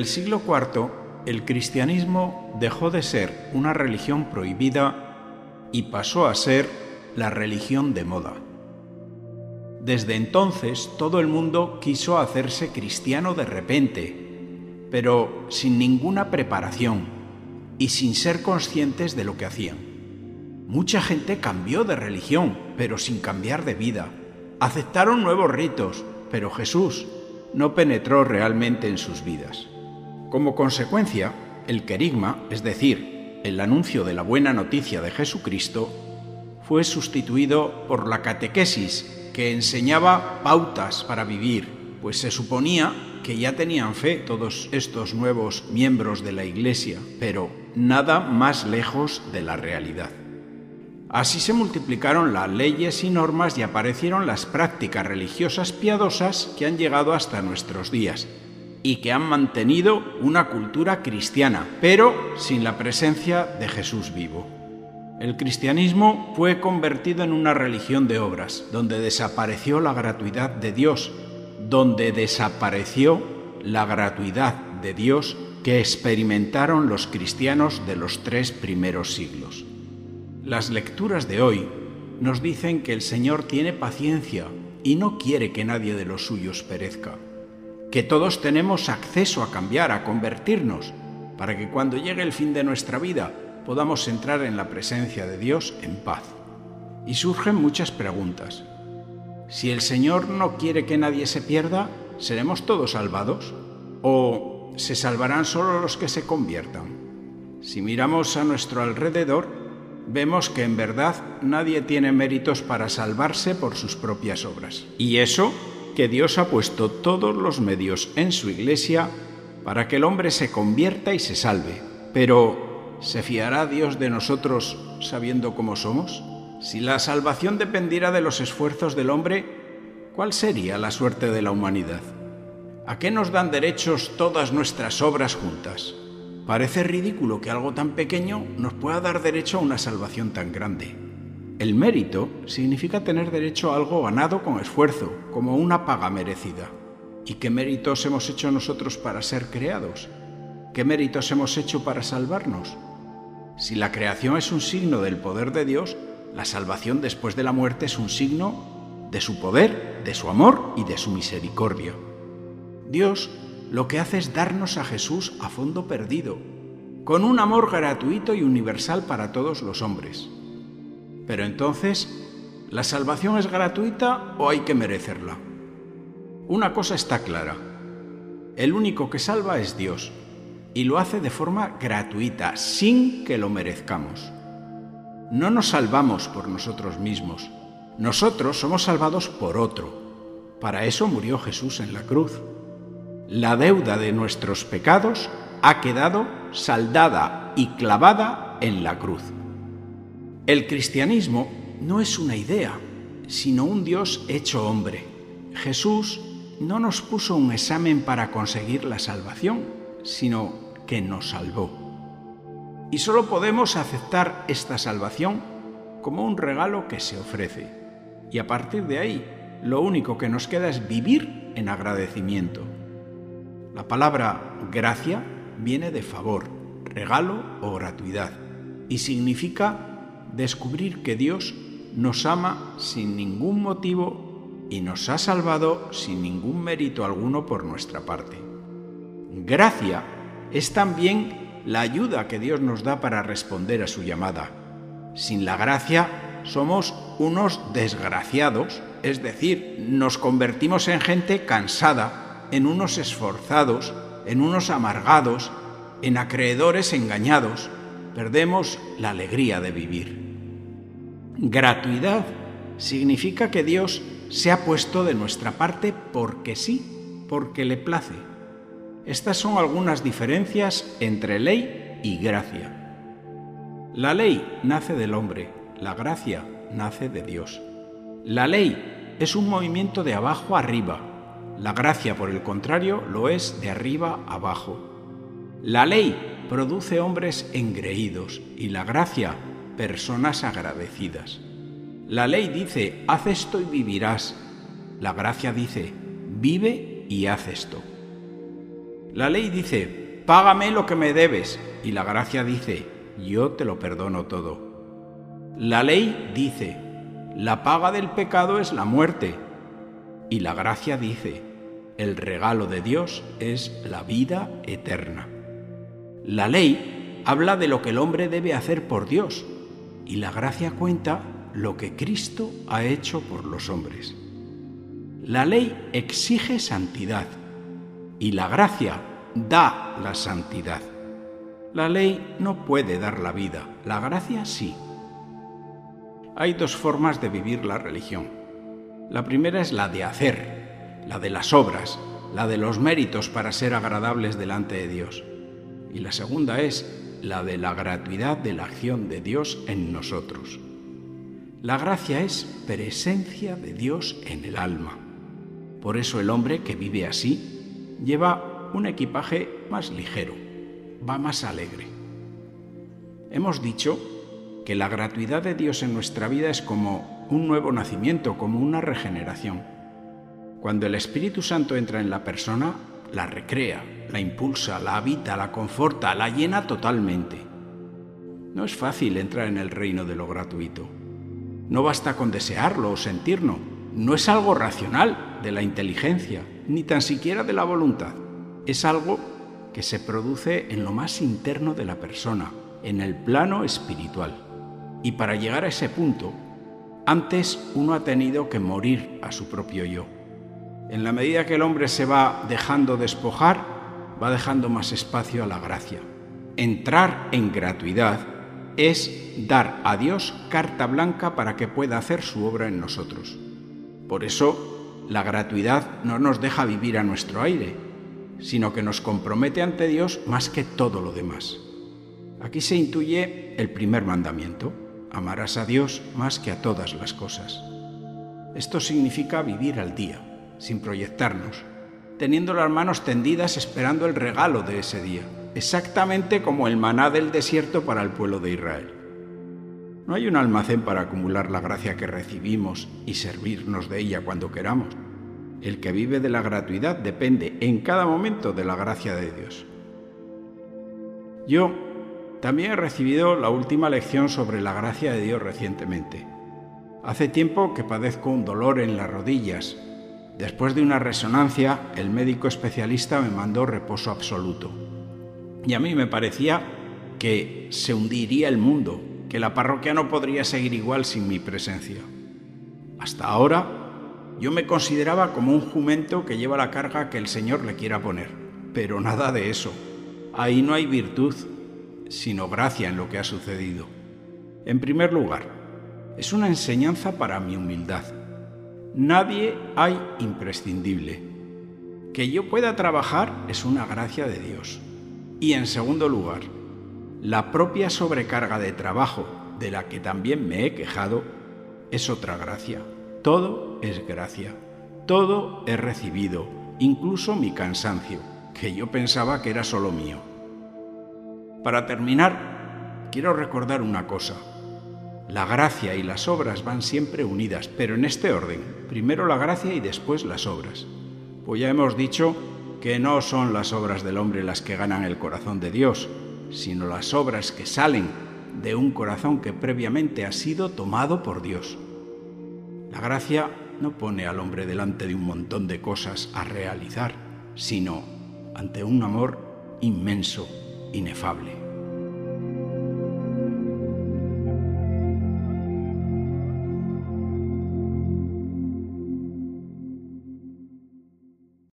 El siglo IV, el cristianismo dejó de ser una religión prohibida y pasó a ser la religión de moda. Desde entonces todo el mundo quiso hacerse cristiano de repente, pero sin ninguna preparación y sin ser conscientes de lo que hacían. Mucha gente cambió de religión, pero sin cambiar de vida. Aceptaron nuevos ritos, pero Jesús no penetró realmente en sus vidas. Como consecuencia, el querigma, es decir, el anuncio de la buena noticia de Jesucristo, fue sustituido por la catequesis, que enseñaba pautas para vivir, pues se suponía que ya tenían fe todos estos nuevos miembros de la Iglesia, pero nada más lejos de la realidad. Así se multiplicaron las leyes y normas y aparecieron las prácticas religiosas piadosas que han llegado hasta nuestros días y que han mantenido una cultura cristiana, pero sin la presencia de Jesús vivo. El cristianismo fue convertido en una religión de obras, donde desapareció la gratuidad de Dios, donde desapareció la gratuidad de Dios que experimentaron los cristianos de los tres primeros siglos. Las lecturas de hoy nos dicen que el Señor tiene paciencia y no quiere que nadie de los suyos perezca, que todos tenemos acceso a cambiar, a convertirnos, para que cuando llegue el fin de nuestra vida podamos entrar en la presencia de Dios en paz. Y surgen muchas preguntas. Si el Señor no quiere que nadie se pierda, ¿seremos todos salvados? ¿O se salvarán solo los que se conviertan? Si miramos a nuestro alrededor, vemos que en verdad nadie tiene méritos para salvarse por sus propias obras. Y eso que Dios ha puesto todos los medios en su iglesia para que el hombre se convierta y se salve. Pero, ¿se fiará Dios de nosotros sabiendo cómo somos? Si la salvación dependiera de los esfuerzos del hombre, ¿cuál sería la suerte de la humanidad? ¿A qué nos dan derechos todas nuestras obras juntas? Parece ridículo que algo tan pequeño nos pueda dar derecho a una salvación tan grande. El mérito significa tener derecho a algo ganado con esfuerzo, como una paga merecida. ¿Y qué méritos hemos hecho nosotros para ser creados? ¿Qué méritos hemos hecho para salvarnos? Si la creación es un signo del poder de Dios, la salvación después de la muerte es un signo de su poder, de su amor y de su misericordia. Dios lo que hace es darnos a Jesús a fondo perdido, con un amor gratuito y universal para todos los hombres. Pero entonces, ¿la salvación es gratuita o hay que merecerla? Una cosa está clara, el único que salva es Dios, y lo hace de forma gratuita, sin que lo merezcamos. No nos salvamos por nosotros mismos, nosotros somos salvados por otro. Para eso murió Jesús en la cruz la deuda de nuestros pecados ha quedado saldada y clavada en la cruz. El cristianismo no es una idea, sino un Dios hecho hombre. Jesús no nos puso un examen para conseguir la salvación, sino que nos salvó. Y solo podemos aceptar esta salvación como un regalo que se ofrece. Y a partir de ahí, lo único que nos queda es vivir en agradecimiento. La palabra gracia viene de favor, regalo o gratuidad y significa descubrir que Dios nos ama sin ningún motivo y nos ha salvado sin ningún mérito alguno por nuestra parte. Gracia es también la ayuda que Dios nos da para responder a su llamada. Sin la gracia somos unos desgraciados, es decir, nos convertimos en gente cansada, en unos esforzados, en unos amargados, en acreedores engañados, perdemos la alegría de vivir. Gratuidad significa que Dios se ha puesto de nuestra parte porque sí, porque le place. Estas son algunas diferencias entre ley y gracia. La ley nace del hombre, la gracia nace de Dios. La ley es un movimiento de abajo arriba, la gracia, por el contrario, lo es de arriba abajo. La ley produce hombres engreídos y la gracia personas agradecidas. La ley dice, haz esto y vivirás. La gracia dice, vive y haz esto. La ley dice, págame lo que me debes, y la gracia dice, yo te lo perdono todo. La ley dice, la paga del pecado es la muerte, y la gracia dice, el regalo de Dios es la vida eterna. La ley habla de lo que el hombre debe hacer por Dios, y la gracia cuenta lo que Cristo ha hecho por los hombres. La ley exige santidad y la gracia da la santidad. La ley no puede dar la vida, la gracia sí. Hay dos formas de vivir la religión. La primera es la de hacer, la de las obras, la de los méritos para ser agradables delante de Dios. Y la segunda es la de la gratuidad de la acción de Dios en nosotros. La gracia es presencia de Dios en el alma. Por eso el hombre que vive así lleva un equipaje más ligero, va más alegre. Hemos dicho que la gratuidad de Dios en nuestra vida es como un nuevo nacimiento, como una regeneración. Cuando el Espíritu Santo entra en la persona, la recrea, la impulsa, la habita, la conforta, la llena totalmente. No es fácil entrar en el reino de lo gratuito. No basta con desearlo o sentirlo. No es algo racional de la inteligencia, ni tan siquiera de la voluntad. Es algo que se produce en lo más interno de la persona, en el plano espiritual. Y para llegar a ese punto, antes uno ha tenido que morir a su propio yo. En la medida que el hombre se va dejando despojar, va dejando más espacio a la gracia. Entrar en gratuidad es dar a Dios carta blanca para que pueda hacer su obra en nosotros. Por eso, la gratuidad no nos deja vivir a nuestro aire, sino que nos compromete ante Dios más que todo lo demás. Aquí se intuye el primer mandamiento, amarás a Dios más que a todas las cosas. Esto significa vivir al día, sin proyectarnos, teniendo las manos tendidas esperando el regalo de ese día exactamente como el maná del desierto para el pueblo de Israel. No hay un almacén para acumular la gracia que recibimos y servirnos de ella cuando queramos. El que vive de la gratuidad depende en cada momento de la gracia de Dios. Yo también he recibido la última lección sobre la gracia de Dios recientemente. Hace tiempo que padezco un dolor en las rodillas. Después de una resonancia, el médico especialista me mandó reposo absoluto. Y a mí me parecía que se hundiría el mundo, que la parroquia no podría seguir igual sin mi presencia. Hasta ahora yo me consideraba como un jumento que lleva la carga que el Señor le quiera poner, pero nada de eso. Ahí no hay virtud, sino gracia en lo que ha sucedido. En primer lugar, es una enseñanza para mi humildad. Nadie hay imprescindible. Que yo pueda trabajar es una gracia de Dios. Y en segundo lugar, la propia sobrecarga de trabajo, de la que también me he quejado, es otra gracia. Todo es gracia. Todo he recibido, incluso mi cansancio, que yo pensaba que era solo mío. Para terminar, quiero recordar una cosa. La gracia y las obras van siempre unidas, pero en este orden. Primero la gracia y después las obras. Pues ya hemos dicho que no son las obras del hombre las que ganan el corazón de Dios, sino las obras que salen de un corazón que previamente ha sido tomado por Dios. La gracia no pone al hombre delante de un montón de cosas a realizar, sino ante un amor inmenso, inefable.